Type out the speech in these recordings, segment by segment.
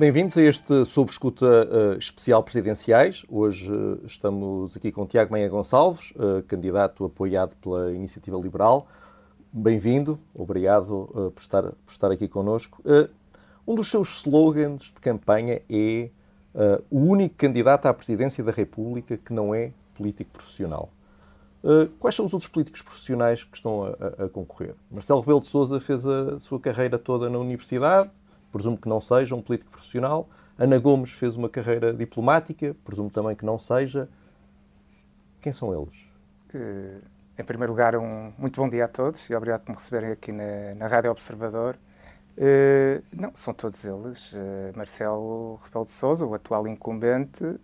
Bem-vindos a este Sob Escuta uh, especial presidenciais. Hoje uh, estamos aqui com Tiago Meia Gonçalves, uh, candidato apoiado pela Iniciativa Liberal. Bem-vindo, obrigado por, estar, por estar aqui connosco. um dos seus slogans de campanha é o único candidato à presidência da República que não é político profissional. quais são os outros políticos profissionais que estão a, a, a concorrer? Marcelo Rebelo de Sousa fez a sua carreira toda na universidade, presumo que não seja um político profissional. Ana Gomes fez uma carreira diplomática, presumo também que não seja. Quem são eles? Uh, em primeiro lugar, um muito bom dia a todos e obrigado por me receberem aqui na, na Rádio Observador. Uh, não, são todos eles. Uh, Marcelo Rebelo de Sousa, o atual incumbente, uh,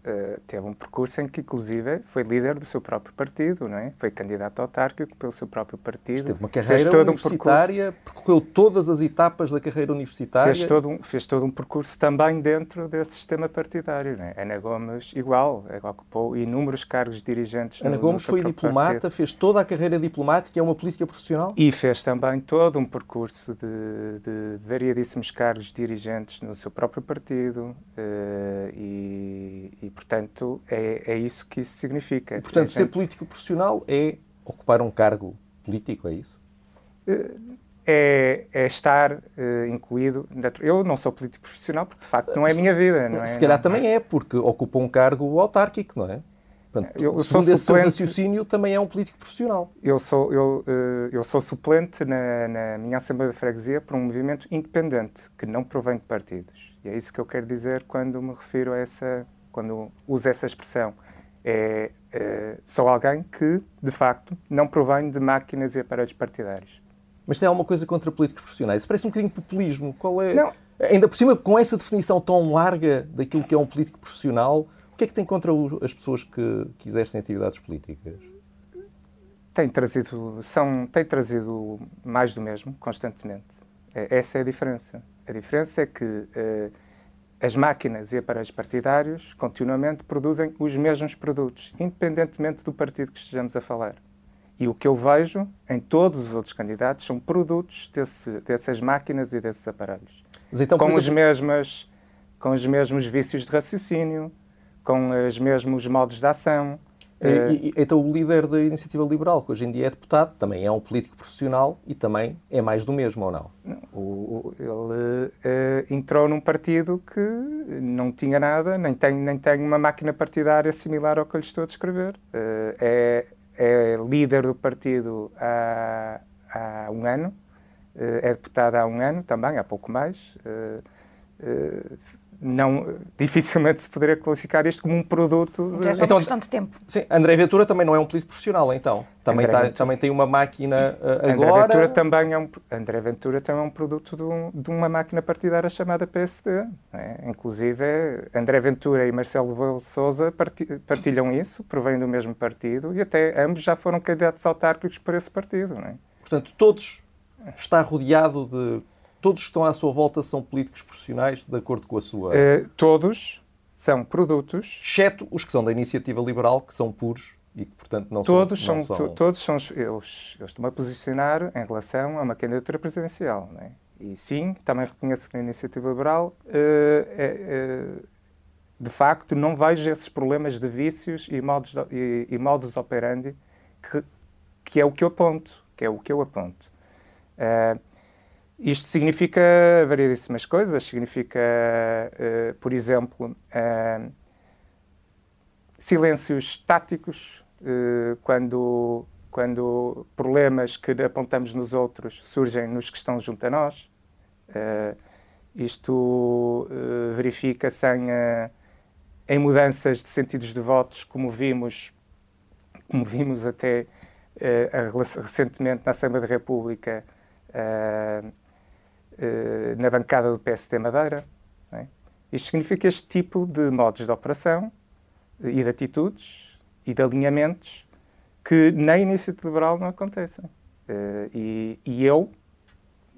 teve um percurso em que, inclusive, foi líder do seu próprio partido, não é? Foi candidato autárquico pelo seu próprio partido. Teve uma carreira universitária, um percorreu todas as etapas da carreira universitária. Fez todo, um, fez todo um percurso também dentro desse sistema partidário. Não é? Ana Gomes, igual, ocupou inúmeros cargos dirigentes. Ana no, Gomes no foi diplomata, partido. fez toda a carreira diplomática, é uma política profissional? E fez também todo um percurso de, de variadíssimos cargos dirigentes no seu próprio partido uh, e, e, portanto, é, é, isso que isso significa. E, portanto, ser político profissional é ocupar um cargo político, é isso? Uh, é, é, estar uh, incluído. Dentro. Eu não sou político profissional porque, de facto, não é a minha vida. Não é? Se calhar também é, porque ocupa um cargo autárquico, não é? Portanto, eu, eu sou esse suplente, raciocínio, também é um político profissional. Eu sou, eu, eh, eu sou suplente na, na minha Assembleia de Freguesia para um movimento independente, que não provém de partidos. E é isso que eu quero dizer quando me refiro a essa, quando uso essa expressão. É, é, sou alguém que, de facto, não provém de máquinas e aparelhos partidários. Mas tem alguma coisa contra políticos profissionais? Isso parece um bocadinho populismo. Qual é? Não. Ainda por cima, com essa definição tão larga daquilo que é um político profissional, o que é que tem contra as pessoas que, que exercem atividades políticas? Tem trazido, são, tem trazido mais do mesmo, constantemente. É, essa é a diferença. A diferença é que eh, as máquinas e aparelhos partidários continuamente produzem os mesmos produtos, independentemente do partido que estejamos a falar. E o que eu vejo em todos os outros candidatos são produtos desse, dessas máquinas e desses aparelhos. Então, com, exemplo... os mesmas, com os mesmos vícios de raciocínio, com os mesmos modos de ação. E, e, então o líder da Iniciativa Liberal, que hoje em dia é deputado, também é um político profissional e também é mais do mesmo, ou não? O, o, ele uh, entrou num partido que não tinha nada, nem tem, nem tem uma máquina partidária similar ao que eu lhe estou a descrever. Uh, é, é, líder do partido há, há um ano, uh, é deputado há um ano também, há pouco mais não, dificilmente se poderia qualificar isto como um produto. De... então, questão de tempo. Sim, André Ventura também não é um político profissional, então. Também, tá, também tem uma máquina uh, André Ventura também é um, André Ventura também é um produto de, um, de uma máquina partidária chamada PSD. É? Inclusive, André Ventura e Marcelo Rebelo Sousa partilham isso, provêm do mesmo partido e até ambos já foram candidatos autárquicos por esse partido. Não é? Portanto, todos está rodeado de todos que estão à sua volta são políticos profissionais, de acordo com a sua. Uh, todos são produtos. Exceto os que são da iniciativa liberal, que são puros e que, portanto, não todos são. são, são... Todos são. Eu, eu estou-me a posicionar em relação a uma candidatura presidencial. Não é? E sim, também reconheço que na iniciativa liberal, uh, uh, de facto, não vejo esses problemas de vícios e modos, e, e modus operandi que, que é o que eu aponto. Que é o que eu aponto. Uh, isto significa variedíssimas coisas. Significa, uh, por exemplo, uh, silêncios táticos, uh, quando, quando problemas que apontamos nos outros surgem nos que estão junto a nós. isto verifica-se em, em, mudanças de sentidos de votos, como vimos, como vimos até recentemente na Assembleia da República. Uh, eh, na bancada do PSD Madeira. É? Isto significa este tipo de modos de operação e de atitudes e de alinhamentos que na iniciativa liberal não acontecem. Uh, e, e, eu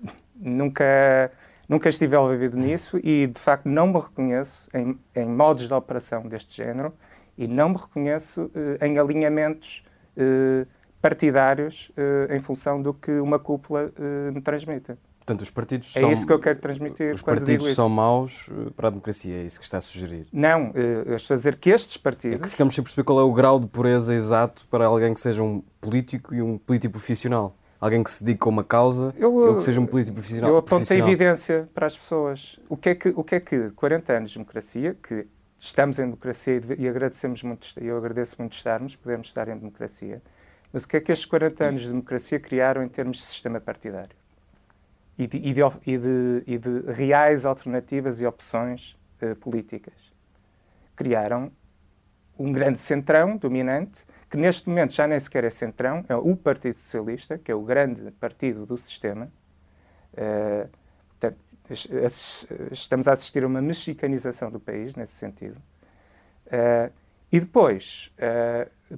nunca, nunca estive envolvido nisso e, de facto, não me reconheço em, em modos de operação deste género e não me reconheço uh, em alinhamentos uh, partidários em função do que uma cúpula me transmite. Portanto, os partidos é são... isso que eu quero transmitir os quando partidos digo são isso. maus eh, para a democracia, é isso que está a sugerir. Não, eh, eu estou a dizer que estes É partidos... que ficamos sem perceber qual é o grau de pureza exato para alguém que seja um político e um político profissional. Alguém que se dedica a uma causa Eu, ou que seja um político profissional. Eu aponto a profissional. evidência para as pessoas. O que, é que, o que é que 40 anos de democracia, que estamos em democracia e, agradecemos muito, eu agradeço muito estarmos, podemos estar em democracia, mas o que é que estes 40 anos de democracia criaram em termos de sistema partidário? E de, e de e de- e de reais alternativas e opções eh, políticas? Criaram um grande centrão dominante, que neste momento já nem sequer é centrão, é o Partido Socialista, que é o grande partido do sistema. Es- estamos a assistir a uma mexicanização do país, nesse sentido. Eh, e depois,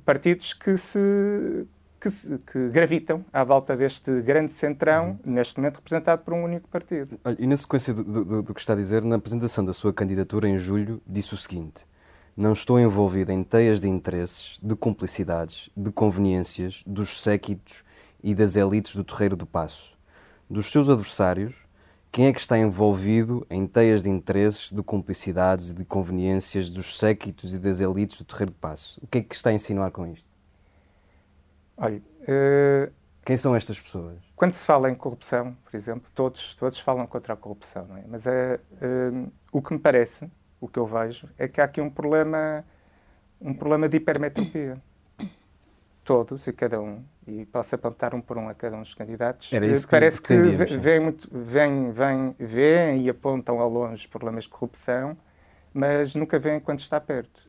partidos que se, que que gravitam à volta deste grande centrão, neste momento representado por um único partido. Olha, e na sequência do, do- do que está a dizer, na apresentação da sua candidatura em julho, disse o seguinte: Não estou envolvido em teias de interesses, de cumplicidades, de conveniências, dos séquitos e das elites do Terreiro do Passo. Dos seus adversários, quem é que está envolvido em teias de interesses, de cumplicidades e de conveniências dos séquitos e das elites do Terreiro do Passo? O que é que está a insinuar com isto? Olha, eh, Quem são estas pessoas? Quando se fala em corrupção, por exemplo, todos, todos falam contra a corrupção, não é? Mas é, hum, o que me parece, o que eu vejo, é que há aqui um problema, um problema de hipermetropia. Todos e cada um, e posso apontar um por um a cada um dos candidatos, Era eh, isso que parece que sim. veem, muito, veem, veem e apontam ao longe problemas de corrupção, mas nunca veem quando está perto.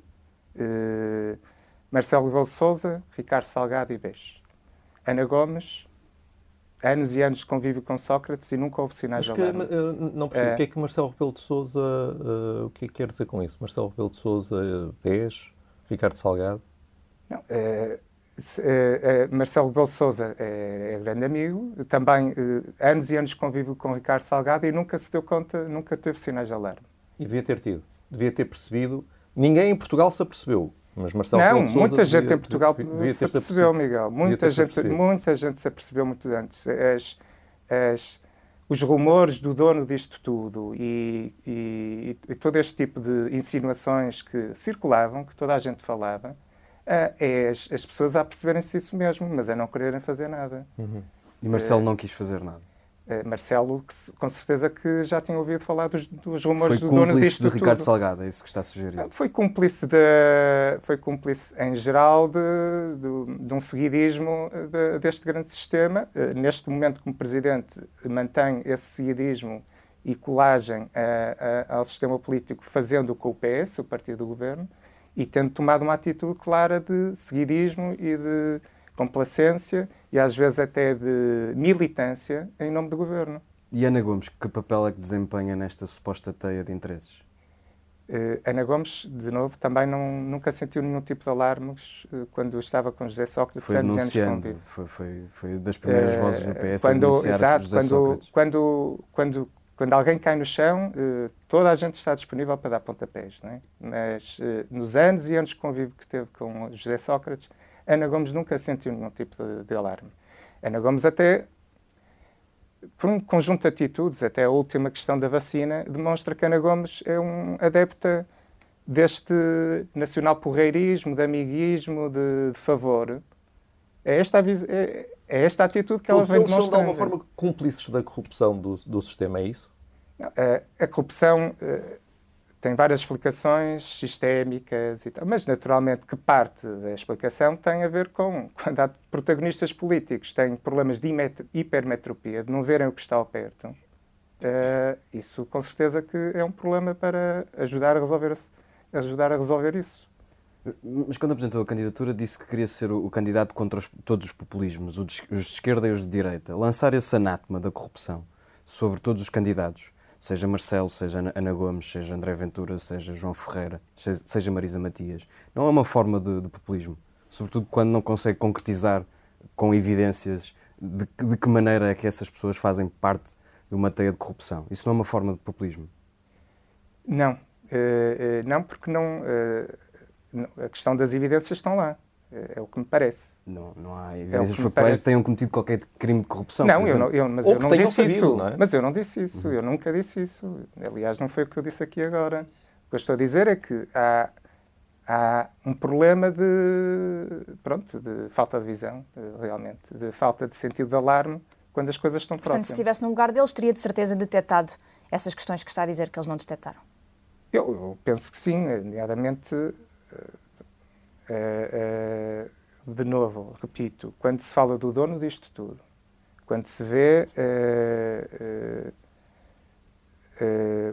Eh, Marcelo Rebelo de Sousa, Ricardo Salgado e Beijo. Ana Gomes, anos e anos de convívio com Sócrates e nunca houve sinais de alarme. eh, não percebo É. o que é que Marcelo Rebelo de Sousa, o que é que quer dizer com isso? Marcelo Rebelo de uh, Pés, Ricardo Salgado? Não, eh, eh, eh, Marcelo Rebelo de Sousa é, é grande amigo, também eh, anos e anos de convívio com Ricardo Salgado e nunca se deu conta, nunca teve sinais de alarme. E devia ter tido, devia ter percebido. Ninguém em Portugal se apercebeu, mas Marcelo não, Sousa muita gente devia- em Portugal devia- devia se apercebeu. Miguel. Muita gente, muita gente se apercebeu muito antes. As, as, os rumores do dono disto tudo e, e- e todo este tipo de insinuações que circulavam, que toda a gente falava, ah, é as, as pessoas a perceberem-se isso mesmo, mas a não quererem fazer nada. E Marcelo É. não quis fazer nada. Eh, Marcelo, que com certeza que já tinha ouvido falar dos, dos rumores Foi do dono disto de Ricardo tudo. Salgado, é isso que está a sugerir. Ah, Foi cúmplice, de, foi cúmplice em geral de, de- de um seguidismo de- deste grande sistema. Eh, Neste momento, como Presidente, mantém esse seguidismo e colagem a- a- ao sistema político, fazendo com o PS, o partido do governo, e tendo tomado uma atitude clara de seguidismo e de complacência e às vezes até de militância em nome do governo. E Ana Gomes, que papel é que desempenha nesta suposta teia de interesses? Eh, Ana Gomes, de novo, também não, nunca sentiu nenhum tipo de alarmes eh, quando estava com José Sócrates, Foi anos foi, foi, foi das primeiras Eh, vozes no PS a quando, denunciar exato, José quando, Sócrates. quando, quando, quando alguém cai no chão, toda a gente está disponível para dar pontapés. Não é? Mas nos anos e anos de convívio que teve com José Sócrates, Ana Gomes nunca sentiu nenhum tipo de, de alarme. Ana Gomes até, por um conjunto de atitudes, até a última questão da vacina, demonstra que Ana Gomes é um adepta deste nacional porreirismo, de amiguismo, de, de favor. É esta, é, é esta atitude que ela Todos vem eles são, de demonstrando. alguma forma, cúmplices da corrupção do, do sistema, é isso? Não, a, a corrupção eh, tem várias explicações sistémicas e tal, mas naturalmente que parte da explicação tem a ver com quando há protagonistas políticos têm problemas de hipermetropia, de não verem o que está ao perto. eh, isso com certeza que é um problema para ajudar a resolver, ajudar a resolver isso. Mas quando apresentou a candidatura disse que queria ser o, candidato contra os- todos os populismos, os de esquerda e os de direita. Lançar esse anátema da corrupção sobre todos os candidatos, seja Marcelo, seja Ana- Gomes, seja André Ventura, seja João Ferreira, seja, Marisa Matias, não é uma forma de, de populismo. Sobretudo quando não consegue concretizar com evidências de, que- de que maneira é que essas pessoas fazem parte de uma teia de corrupção. Isso não é uma forma de populismo. Não, eh, não porque não, não- a questão das evidências estão lá. É, é o que me parece. Não, não há evidências é factuais que tenham cometido qualquer crime de corrupção. Não, eu não, eu, mas Ou eu não disse sabido, isso. Não é? Mas eu não disse isso. Uhum. Eu nunca disse isso. Aliás, não foi o que eu disse aqui agora. O que eu estou a dizer é que há, há um problema de, pronto, de falta de visão, realmente, de falta de sentido de alarme quando as coisas estão Portanto, próximas. se estivesse no lugar deles, teria de certeza detectado essas questões que está a dizer que eles não detectaram? Eu, eu penso que sim, nomeadamente, uh, de novo, repito, quando se fala do dono disto tudo, quando se vê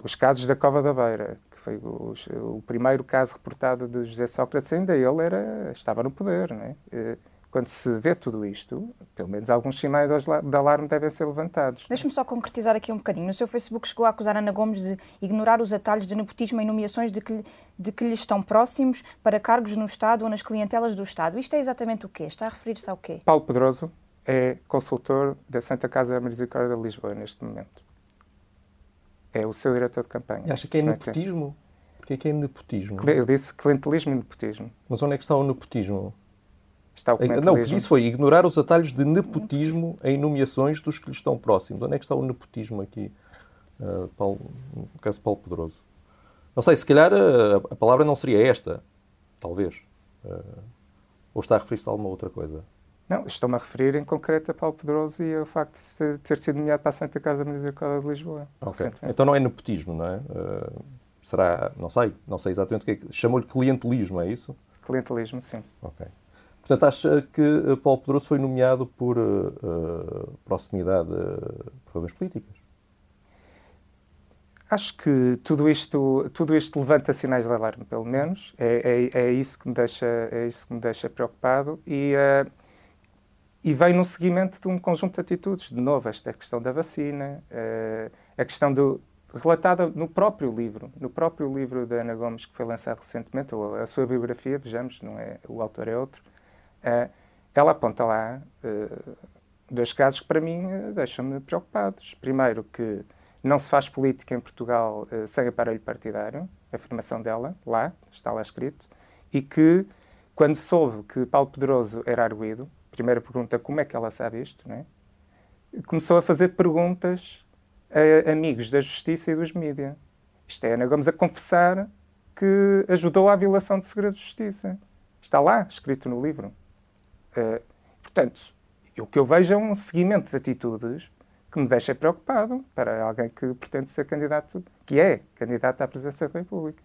os casos da Cova da Beira, que foi o, o, primeiro caso reportado de José Sócrates, ainda ele era, estava no poder, não é? Quando se vê tudo isto, pelo menos alguns sinais de alarme devem ser levantados. Deixe-me só concretizar aqui um bocadinho. No seu Facebook chegou a acusar Ana Gomes de ignorar os atalhos de nepotismo em nomeações de que, de que lhe estão próximos para cargos no Estado ou nas clientelas do Estado. Isto é exatamente o quê? Está a referir-se ao quê? Paulo Pedroso é consultor da Santa Casa da Misericórdia de Lisboa neste momento. É o seu diretor de campanha. E acha que é nepotismo? Porquê é que é nepotismo? Eu disse clientelismo e nepotismo. Mas onde é que está o nepotismo? Está o Não, o que disse foi ignorar os atalhos de nepotismo em nomeações dos que lhe estão próximos. Onde é que está o nepotismo aqui, uh, Paulo, no caso de Paulo Pedroso? Não sei, se calhar a, a palavra não seria esta, talvez. Uh, ou está a referir-se a alguma outra coisa? Não, estou-me a referir em concreto a Paulo Pedroso e ao facto de ter sido nomeado para a Santa Casa Misericórdia de Lisboa. Okay. Então não é nepotismo, não é? Uh, será, não sei, não sei exatamente o que é que... Chamou-lhe clientelismo, é isso? Clientelismo, sim. Ok. Portanto, acha que eh, Paulo Pedroso foi nomeado por uh, proximidade uh, por razões políticas? Acho que tudo isto, tudo isto levanta sinais de alarme, pelo menos. É, é, é, isso, que me deixa, é isso que me deixa preocupado. E, uh, e vem no seguimento de um conjunto de atitudes. De novo, esta questão da vacina, a questão do, relatada no próprio livro, no próprio livro da Ana Gomes, que foi lançado recentemente, ou a sua biografia, vejamos, não é, o autor é outro, Uh, ela aponta lá uh, dois casos que, para mim, uh, deixam-me preocupados. Primeiro, que não se faz política em Portugal sem aparelho partidário, afirmação dela, lá, está lá escrito, e que, quando soube que Paulo Pedroso era arguído, primeira pergunta, como é que ela sabe isto, né? começou a fazer perguntas a amigos da justiça e dos mídias. Isto é Ana Gomes a confessar que ajudou à violação de segredo de justiça. Está lá, escrito no livro. Uh, portanto, o que eu vejo é um seguimento de atitudes que me deixa preocupado para alguém que pretende ser candidato, que é candidato à presidência da República.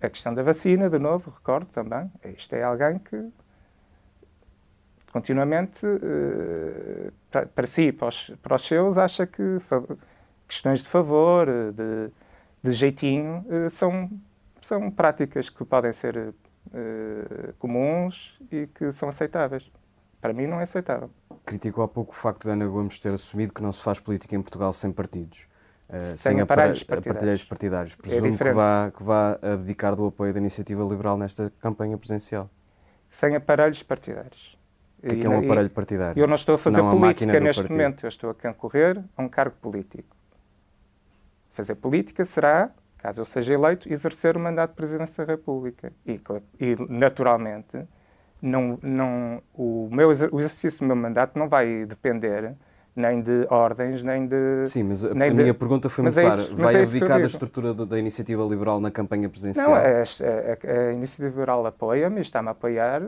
A questão da vacina, de novo, recordo também, isto é alguém que continuamente, uh, para, si, para os, para os seus, acha que questões de favor, de, de jeitinho, uh, são, são práticas que podem ser uh, comuns e que são aceitáveis. Para mim, não é aceitável. Criticou há pouco o facto de Ana Gomes ter assumido que não se faz política em Portugal sem partidos. Uh, sem, sem aparelhos partidários. partidários. É Presumo é que, vá, que vá abdicar do apoio da iniciativa liberal nesta campanha presidencial. Sem aparelhos partidários. O que é, que é um aparelho partidário? Eu não estou a fazer política neste partido. momento, eu estou a concorrer a um cargo político. Fazer política será caso eu seja eleito, exercer o mandato de Presidência da República. E, e naturalmente, não, não, o, meu, o exercício do meu mandato não vai depender nem de ordens, nem de. Sim, mas a, a minha de... pergunta foi muito é clara. Vai é abdicar da estrutura da, da, iniciativa liberal na campanha presidencial? Não, a, a, a iniciativa liberal apoia-me, está-me a apoiar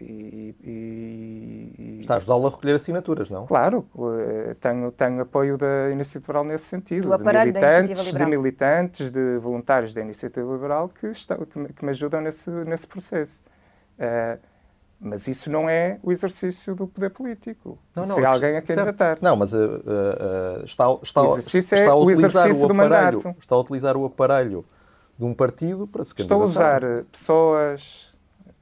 e. e, e... Está a ajudá-lo a recolher assinaturas, não? Claro, eh, tenho, tenho apoio da iniciativa liberal nesse sentido. Do de militantes, de militantes, de voluntários da iniciativa liberal que, estão, que, me, que me ajudam nesse, nesse processo. Uh, mas isso não é o exercício do poder político. Não, não, Se alguém a candidatar-se. Não, mas uh, uh, está, está, o está, é a utilizar o, o aparelho, mandato. Está a utilizar o aparelho de um partido para se candidatar. Estou a usar pessoas,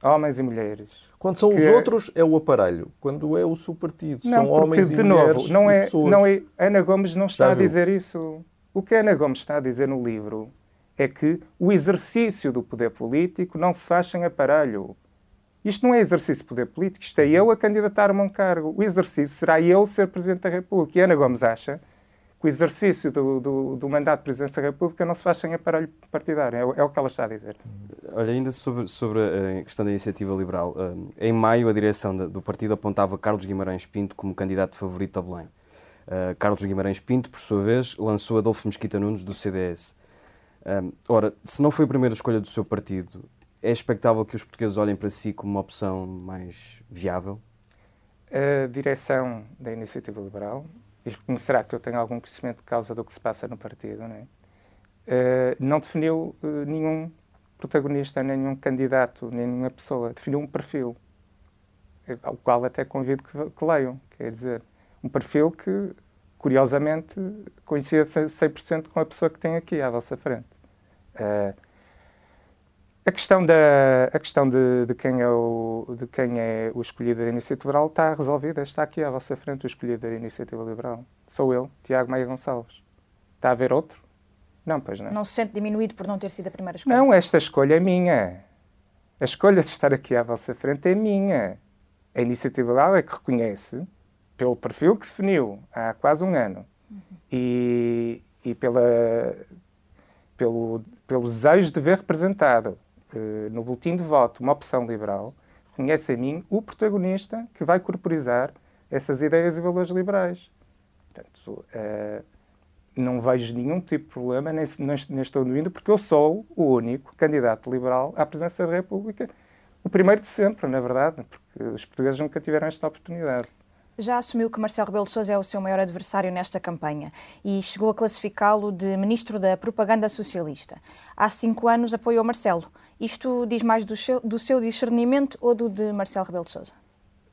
homens e mulheres. Quando são os outros, é o aparelho. Quando é o seu partido, não, são homens de e mulheres novo, não é, não é. Ana Gomes não está Já a dizer viu? isso. O que a Ana Gomes está a dizer no livro é que o exercício do poder político não se faz sem aparelho. Isto não é exercício de poder político, isto é eu a candidatar-me a um cargo. O exercício será eu ser Presidente da República. E Ana Gomes acha que o exercício do, do, do mandato de Presidência da República não se faz sem aparelho partidário. É, é, o que ela está a dizer. Olha, ainda sobre, sobre a questão da iniciativa liberal. Em maio, a direção do partido apontava Carlos Guimarães Pinto como candidato favorito a Belém. Carlos Guimarães Pinto, por sua vez, lançou Adolfo Mesquita Nunes do CDS. Ora, se não foi a primeira escolha do seu partido, é expectável que os portugueses olhem para si como uma opção mais viável? A direção da Iniciativa Liberal, reconhecerá que eu tenho algum conhecimento de causa do que se passa no partido, não, é? uh, não definiu uh, nenhum protagonista, nenhum candidato, nenhuma pessoa. Definiu um perfil, ao qual até convido que, que leiam. Quer dizer, um perfil que, curiosamente, coincide 100% com a pessoa que tem aqui à vossa frente. Uh, a questão, da, a questão de, de, quem é o, de quem é o escolhido da Iniciativa Liberal está resolvida. Está aqui à vossa frente o escolhido da Iniciativa Liberal. Sou eu, Tiago Maia Gonçalves. Está a haver outro? Não, pois não. Não se sente diminuído por não ter sido a primeira escolha? Não, esta escolha é minha. A escolha de estar aqui à vossa frente é minha. A Iniciativa Liberal é que reconhece, pelo perfil que definiu há quase um ano uhum. e, e pela, pelo, pelo desejo de ver representado no boletim de voto uma opção liberal, reconhece a mim o protagonista que vai corporizar essas ideias e valores liberais. Portanto, uh, não vejo nenhum tipo de problema, nem estou indo, porque eu sou o único candidato liberal à presidência da República, o primeiro de sempre, na verdade, porque os portugueses nunca tiveram esta oportunidade já assumiu que Marcelo Rebelo de Sousa é o seu maior adversário nesta campanha e chegou a classificá-lo de ministro da propaganda socialista. Há cinco anos apoiou Marcelo. Isto diz mais do seu, do seu discernimento ou do de Marcelo Rebelo de Sousa?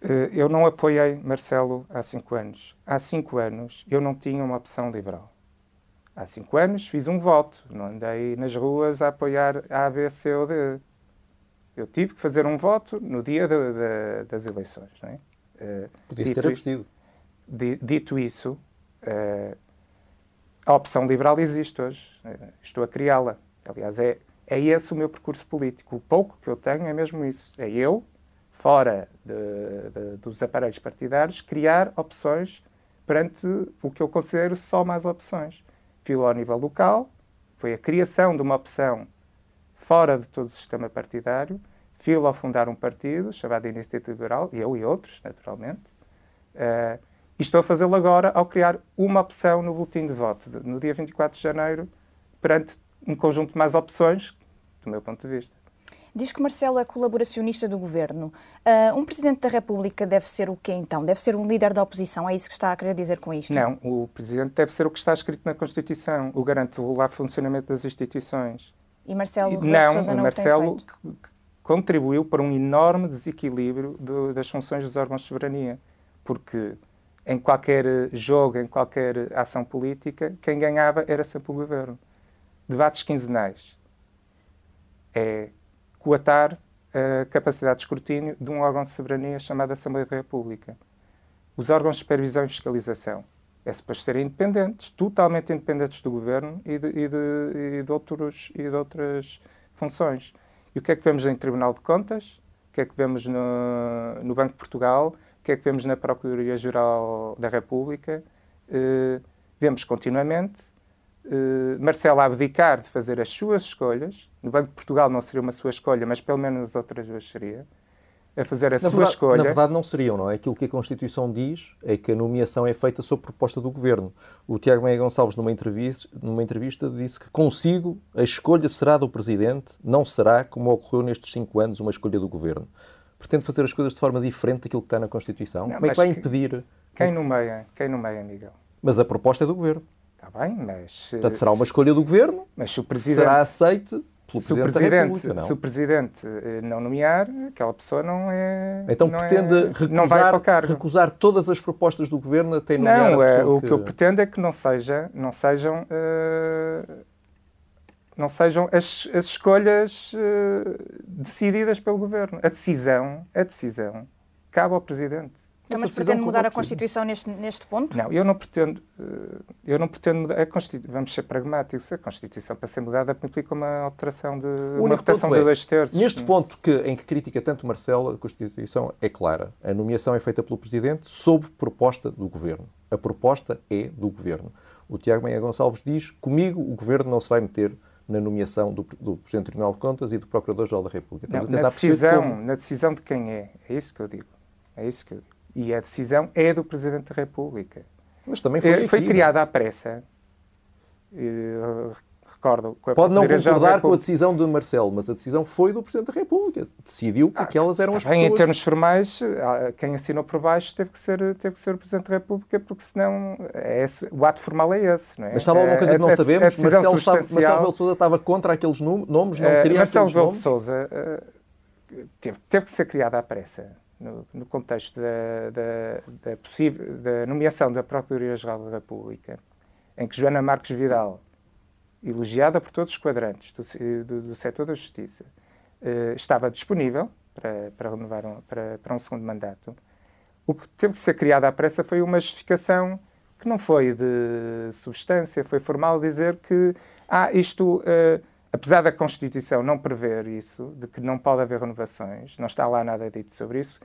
Eh, eu não apoiei Marcelo há cinco anos. Há cinco anos eu não tinha uma opção liberal. Há cinco anos fiz um voto, não andei nas ruas a apoiar A, B, C ou D. Eu tive que fazer um voto no dia de, de, das eleições. Não é? Uh, Podia ter acontecido. Dito isso, uh, a opção liberal existe hoje. Estou a criá-la. Aliás, é, é esse o meu percurso político. O pouco que eu tenho é mesmo isso. É eu, fora de, de, dos aparelhos partidários, criar opções perante o que eu considero só mais opções. Filo ao nível local, foi a criação de uma opção fora de todo o sistema partidário, filo ao fundar um partido chamado Iniciativa Liberal, eu e outros, naturalmente, uh, e estou a fazê-lo agora ao criar uma opção no boletim de voto, de, no dia 24 de janeiro, perante um conjunto de mais opções, do meu ponto de vista. Diz que Marcelo é colaboracionista do governo. Uh, um presidente da República deve ser o quê então? Deve ser um líder da oposição? É isso que está a querer dizer com isto? Não, o presidente deve ser o que está escrito na Constituição, o garante o lá funcionamento das instituições. E Marcelo e, não, Sousa não Marcelo contribuiu para um enorme desequilíbrio do, das funções dos órgãos de soberania, porque em qualquer jogo, em qualquer ação política, quem ganhava era sempre o governo. Debates quinzenais é coatar a capacidade de escrutínio de um órgão de soberania chamado Assembleia da República. Os órgãos de supervisão e fiscalização é suposto serem independentes, totalmente independentes do governo e de, e de, e de, outros, e de outras funções. E o que é que vemos em Tribunal de Contas? O que é que vemos no, no Banco de Portugal? O que é que vemos na Procuradoria-Geral da República? Uh, vemos continuamente uh, Marcelo abdicar de fazer as suas escolhas. No Banco de Portugal não seria uma sua escolha, mas pelo menos as outras duas seria a fazer a na sua verdade, escolha. Na verdade, não seriam, não é? Aquilo que a Constituição diz é que a nomeação é feita sob proposta do Governo. O Tiago Meia Gonçalves, numa entrevista, numa entrevista, disse que consigo a escolha será do Presidente, não será, como ocorreu nestes cinco anos, uma escolha do Governo. Pretende fazer as coisas de forma diferente daquilo que está na Constituição? Não, como é que vai impedir? Quem nomeia? Quem nomeia, Miguel? Mas a proposta é do Governo. Está bem, mas... Portanto, será uma escolha do Governo, mas se o Presidente... será aceite pelo se Presidente, o Presidente não? Se o Presidente eh, não nomear, aquela pessoa não é. Então não pretende é, recusar, recusar todas as propostas do Governo até nomear Não, é, o que... que... eu pretendo é que não, seja, não sejam. Uh, não sejam as, as escolhas uh, decididas pelo Governo. A decisão, a decisão cabe ao Presidente. Então, mas pretende mudar a Constituição neste, neste ponto? Não, eu não pretendo. Eh, eu não pretendo mudar. A Constituição, vamos ser pragmáticos. A Constituição, para ser mudada, implica uma alteração de. uma votação de é, dois terços. Neste ponto que, em que critica tanto Marcelo, a Constituição é clara. A nomeação é feita pelo Presidente sob proposta do Governo. A proposta é do Governo. O Tiago Meia Gonçalves diz: comigo o Governo não se vai meter na nomeação do, do Presidente do Tribunal de Contas e do Procurador-Geral da República. Não, na, decisão, como... na decisão de quem é. É isso que eu digo. É isso que eu digo. E a decisão é do Presidente da República. Mas também foi, é, foi aqui, criada à pressa. Uh, recordo. Pode não concordar com a decisão de Marcelo, mas a decisão foi do Presidente da República. Decidiu que ah, aquelas eram as pessoas. Em termos formais, quem assinou por baixo teve que ser, teve que ser o Presidente da República, porque senão é esse, o ato formal é esse. Não é? Mas sabe alguma coisa é, que não sabemos? A Marcelo, estava, Marcelo Belo Souza estava contra aqueles nomes, não uh, queria Marcelo Belo Souza uh, teve, teve que ser criado à pressa. No, no, contexto da, da, da, possível, da nomeação da Procuradoria-Geral da República, em que Joana Marques Vidal elogiada por todos os quadrantes do, do, do setor da justiça, uh, estava disponível para, para renovar um, para, para um segundo mandato. O que teve que ser criado à pressa foi uma justificação que não foi de substância, foi formal dizer que ah, isto, uh, apesar da Constituição não prever isso, de que não pode haver renovações, não está lá nada dito sobre isso,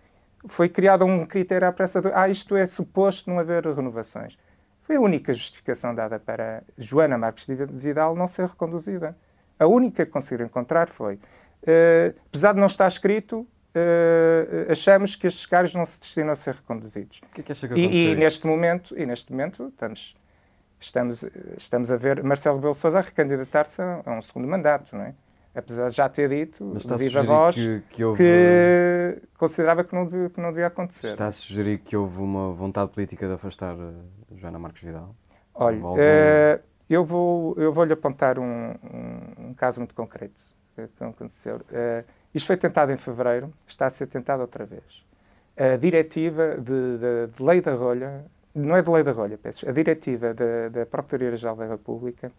foi criado um critério à pressa de ah, isto é suposto não haver renovações. Foi a única justificação dada para Joana Marques de Vidal não ser reconduzida. A única que conseguiram encontrar foi, uh, apesar de não estar escrito, uh, achamos que estes cargos não se destinam a ser reconduzidos. O que é que acha que e, e neste momento, e neste momento estamos, estamos, estamos a ver Marcelo Belo Sousa a recandidatar-se a, a um segundo mandato, não é? apesar de já ter dito, de viva voz, que, que, houve... que, considerava que não, devia, que não devia acontecer. Está a sugerir que houve uma vontade política de afastar uh, Joana Marques Vidal? Olha, uh, eu vou eu vou apontar um, um, um caso muito concreto que aconteceu. Uh, isto foi tentado em fevereiro, está a ser tentado outra vez. A diretiva de, de, de lei da rolha, não é de lei da rolha, peço, a diretiva da Procuradoria-Geral da República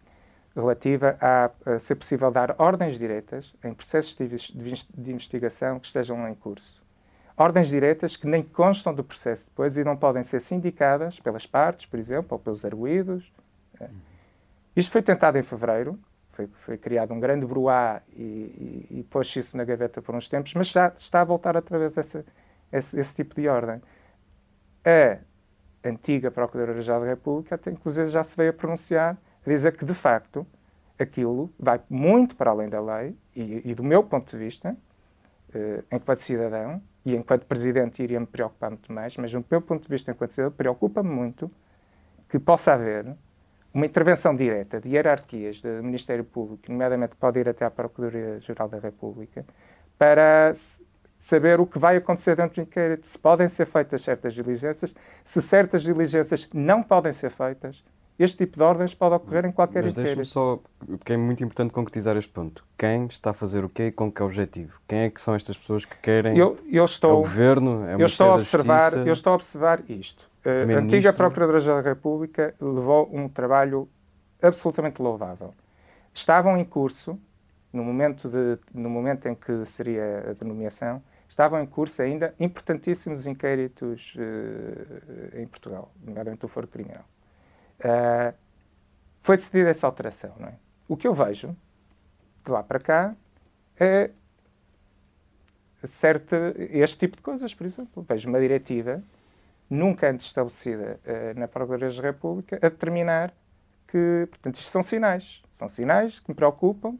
relativa a, a, ser possível dar ordens diretas em processos de, investigação que estejam em curso. Ordens diretas que nem constam do processo depois e não podem ser sindicadas pelas partes, por exemplo, ou pelos arguídos. É. Isto foi tentado em fevereiro, foi, foi criado um grande bruá e, e, e pôs isso na gaveta por uns tempos, mas já está a voltar outra vez esse, esse, esse tipo de ordem. A antiga Procuradora-Geral da República, até inclusive já se veio a pronunciar dizer que, de facto, aquilo vai muito para além da lei e, e do meu ponto de vista, eh, enquanto cidadão, e enquanto presidente iria me preocupar muito mais, mas do meu ponto de vista enquanto cidadão, preocupa-me muito que possa haver uma intervenção direta de hierarquias do Ministério Público, nomeadamente pode ir até à Procuradoria-Geral da República, para saber o que vai acontecer dentro do inquérito, se podem ser feitas certas diligências, se certas diligências não podem ser feitas, este tipo de ordens pode ocorrer em qualquer Mas deixa-me só, porque é muito importante concretizar este ponto. Quem está a fazer o quê e com que objetivo? Quem é que são estas pessoas que querem? Eu, eu estou, é o Governo? É o eu estou a observar, Eu estou a observar isto. A antiga Procuradora-Geral da República levou um trabalho absolutamente louvável. Estavam em curso, no momento, de, no momento em que seria a denominação, estavam em curso ainda importantíssimos inquéritos uh, em Portugal, nomeadamente o Foro Criminal. Uh, foi decidida essa alteração. Não é? O que eu vejo de lá para cá é certo, este tipo de coisas, por exemplo. Vejo uma diretiva nunca antes estabelecida uh, na Procuradoria da República a determinar que, portanto, isto são sinais. São sinais que me preocupam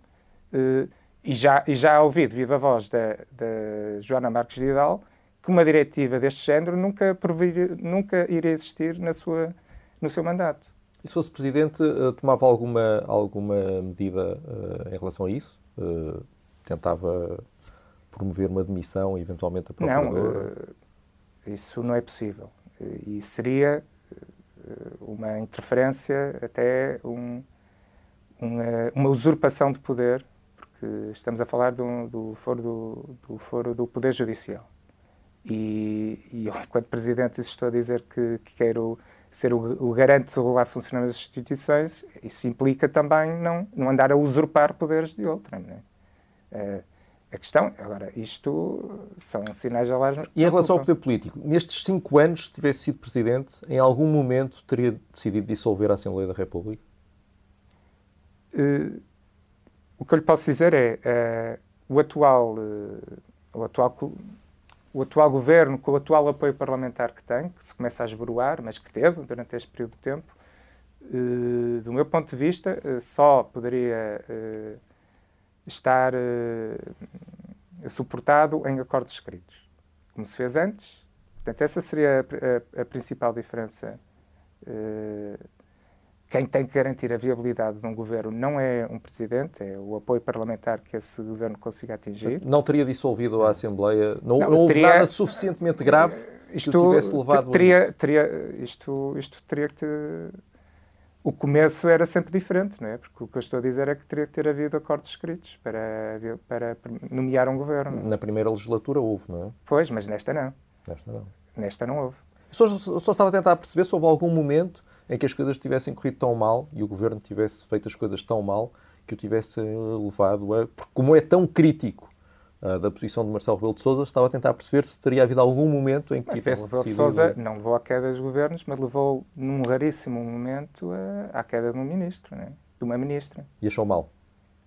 e, já, e já ouvi de viva voz da, da Joana Marques Vidal que uma diretiva deste género nunca, previr, nunca iria existir na sua no seu mandato. E se fosse Presidente, uh, tomava alguma, alguma medida uh, em relação a isso? Uh, tentava promover uma demissão, eventualmente, a Procuradora? Não, isso não é possível. E seria uma interferência, até um, uma, uma, usurpação de poder, porque estamos a falar do, do, foro, do, do foro do Poder Judicial. E, e eu, enquanto Presidente, estou a dizer que, que quero ser o, o garante do regular funcionamento das instituições, isso implica também não, não andar a usurpar poderes de outra. É? Uh, a questão, agora, isto são sinais de alarme. E em relação ao poder político, nestes cinco anos, se tivesse sido Presidente, em algum momento teria decidido dissolver a Assembleia da República? Uh, o que eu lhe posso dizer é uh, o atual, o atual o atual governo, com o atual apoio parlamentar que tem, que se começa a esboroar, mas que teve durante este período de tempo, uh, do meu ponto de vista, só poderia estar suportado em acordos escritos, como se fez antes. Portanto, essa seria a principal diferença quem tem que garantir a viabilidade de um governo não é um presidente, é o apoio parlamentar que esse governo consiga atingir. Não teria dissolvido a Assembleia? Não, não, não houve teria, nada suficientemente grave isto, que tivesse levado teria, teria, isto, isto teria que O começo era sempre diferente, não é? Porque o que eu estou a dizer é que teria que ter havido acordos escritos para, para nomear um governo. Na primeira legislatura houve, não é? Pois, mas nesta não. Nesta não. Nesta não houve. Só, só estava a tentar perceber se houve algum momento em que as coisas tivessem corrido tão mal e o governo tivesse feito as coisas tão mal que o tivesse levado a. Porque, como é tão crítico uh, da posição de Marcelo Rebelo de Souza, estava a tentar perceber se teria havido algum momento em que mas tivesse Rebelo de Souza não levou à queda dos governos, mas levou, num raríssimo momento, à queda de um ministro, né? de uma ministra. E achou mal?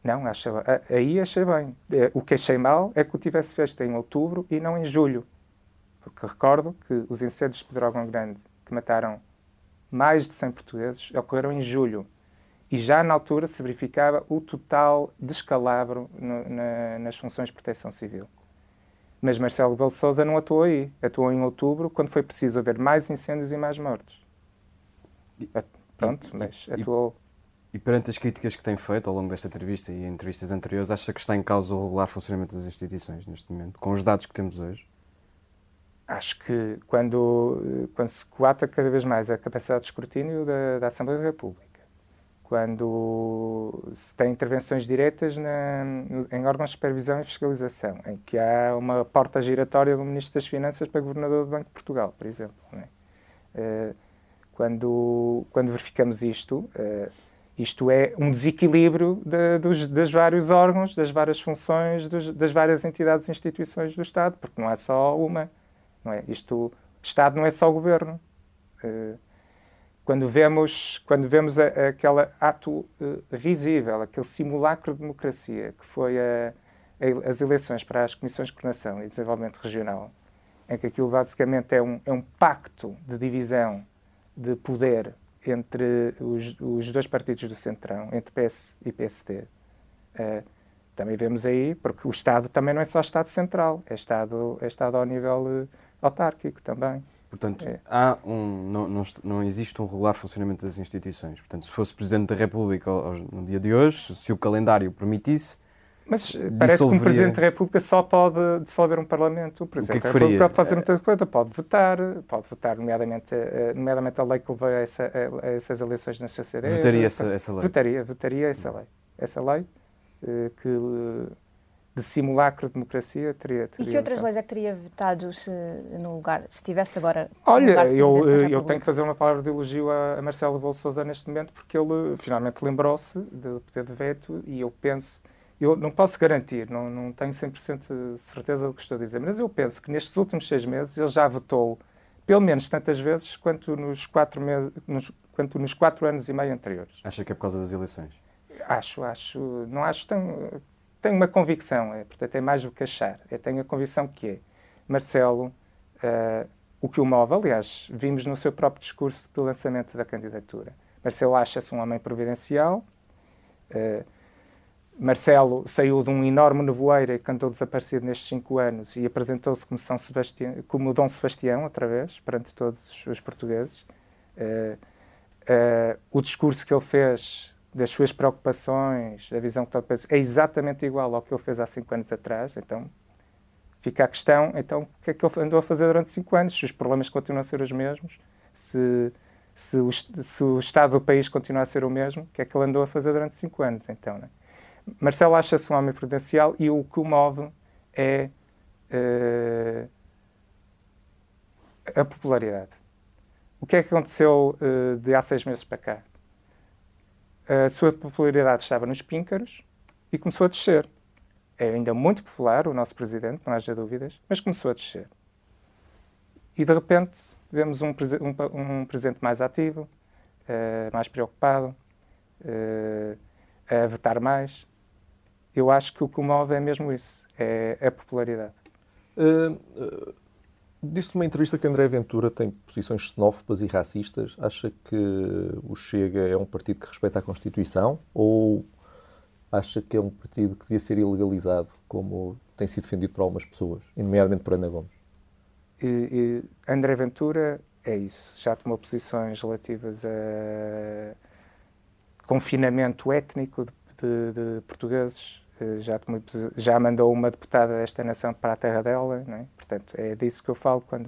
Não, achei, aí achei bem. É, o que achei mal é que o tivesse feito em outubro e não em julho. Porque recordo que os incêndios de Pedrógão Grande, que mataram mais de 100 portugueses, ocorreram em julho. E já na altura se verificava o total descalabro no, na, nas funções de proteção civil. Mas Marcelo Belo Souza não atuou aí. Atuou em outubro, quando foi preciso haver mais incêndios e mais mortes. Pronto, mas e, atuou. E perante as críticas que tem feito ao longo desta entrevista e em entrevistas anteriores, acha que está em causa o regular funcionamento das instituições neste momento, com os dados que temos hoje? Acho que quando, quando se coata cada vez mais a capacidade de escrutínio da, da Assembleia da República, quando se tem intervenções diretas na, em órgãos de supervisão e fiscalização, em que há uma porta giratória do Ministro das Finanças para Governador do Banco de Portugal, por exemplo. É? quando, quando verificamos isto, uh, isto é um desequilíbrio de, dos, das vários órgãos, das várias funções, dos, das várias entidades e instituições do Estado, porque não há só uma. Não é? Isto, Estado não é só o governo. Uh, quando vemos, quando vemos aquele ato uh, risível, aquele simulacro de democracia que foi a, as eleições para as comissões de coordenação e desenvolvimento regional, em que aquilo basicamente é um, é um pacto de divisão de poder entre os, os dois partidos do Centrão, entre PS e PSD. Uh, eh, também vemos aí, porque o Estado também não é só Estado central, é Estado, é Estado ao nível autárquico também. Portanto, é. há um, não, não, não, existe um regular funcionamento das instituições. Portanto, se fosse Presidente da República no dia de hoje, se o calendário permitisse. Mas parece que um Presidente da República só pode dissolver um Parlamento. O Presidente o que é que da República pode fazer muita coisa, pode votar, pode votar, nomeadamente, eh, nomeadamente a lei que levou a, essa, a essas eleições na CCD. Votaria essa, essa lei? Votaria, votaria essa lei. Essa lei eh, que de simulacro de democracia teria, teria E que outras leis é que teria vetado se, no lugar, se tivesse agora Olha, eu, eu tenho que fazer uma palavra de elogio a, a Marcelo Rebelo Sousa neste momento porque ele finalmente lembrou-se do poder de veto e eu penso, eu não posso garantir, não, não tenho 100% de certeza do que estou a dizer, mas eu penso que nestes últimos seis meses ele já votou pelo menos tantas vezes quanto nos quatro, meses, nos, quanto nos quatro anos e meio anteriores. Acha que é por causa das eleições? Acho, acho. Não acho tão tenho uma convicção, é, portanto é mais do que achar. Eu tenho a convicção que é Marcelo, uh, o que o move, aliás, vimos no seu próprio discurso de lançamento da candidatura. Marcelo acha-se um homem providencial. Uh, Marcelo saiu de um enorme nevoeiro que andou desaparecido nestes cinco anos e apresentou-se como, São Sebastião, como Dom Sebastião, outra vez, perante todos os portugueses. Uh, o discurso que ele fez das suas preocupações, da visão que ele é exatamente igual ao que ele fez há cinco anos atrás. Então, fica a questão, então, o que é que ele andou a fazer durante cinco anos? Se os problemas continuam a ser os mesmos, se, se, o, se o estado do país continua a ser o mesmo, o que é que ele andou a fazer durante cinco anos, então, né? Marcelo acha-se um homem prudencial e o que o move é uh, a popularidade. O que é que aconteceu uh, de há seis meses para cá? A sua popularidade estava nos píncaros e começou a descer. É ainda muito popular o nosso presidente, não haja dúvidas, mas começou a descer. E de repente vemos um, um, um presidente mais ativo, uh, mais preocupado, uh, a votar mais. Eu acho que o que o move é mesmo isso, é a popularidade. Uh, Disse numa entrevista que André Ventura tem posições xenófobas e racistas. Acha que o Chega é um partido que respeita a Constituição ou acha que é um partido que devia ser ilegalizado, como tem sido defendido por algumas pessoas, nomeadamente por Ana Gomes? E, e André Ventura é isso. Já tomou posições relativas a confinamento étnico de, de, de portugueses já, tomou, já mandou uma deputada desta nação para a terra dela, é? portanto é disso que eu falo quando.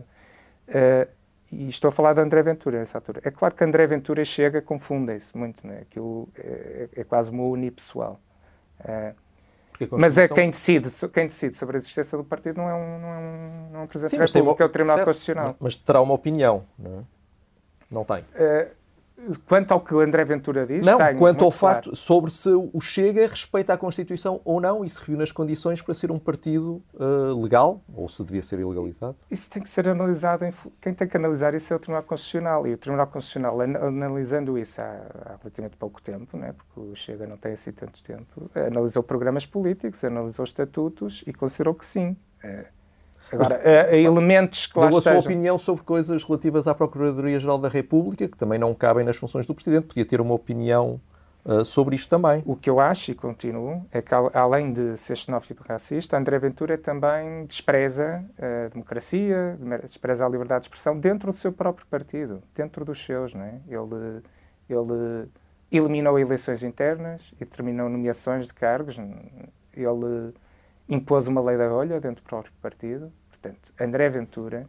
Uh, e estou a falar de André Ventura nessa altura. É claro que André Ventura chega, confundem-se muito, não é? Aquilo é, é, quase uma unipessoal. Uh, mas é quem decide, quem decide sobre a existência do partido não é um, não é um, não é um Presidente Sim, da República, uma... é o Tribunal certo, Constitucional. Mas terá uma opinião, não é? Não tem. Uh, Quanto ao que o André Ventura diz, não, quanto ao claro. facto sobre se o Chega respeita a Constituição ou não e se reúne as condições para ser um partido uh, legal ou se devia ser ilegalizado. Isso tem que ser analisado. Em, quem tem que analisar isso é o Tribunal Constitucional e o Tribunal Constitucional, analisando isso há, há relativamente pouco tempo, né, porque o Chega não tem assim tanto tempo, analisou programas políticos, analisou estatutos e considerou que sim. É, Agora, uh, elementos que lá Deu a sua opinião sobre coisas relativas à Procuradoria-Geral da República, que também não cabem nas funções do Presidente. Podia ter uma opinião uh, sobre isto também. O que eu acho, e continuo, é que além de ser xenófobo e racista, André Ventura também despreza a democracia, despreza a liberdade de expressão dentro do seu próprio partido, dentro dos seus. Não é? ele, ele eliminou eleições internas e terminou nomeações de cargos. Ele impôs uma lei da rolha dentro do próprio partido Portanto, André Ventura,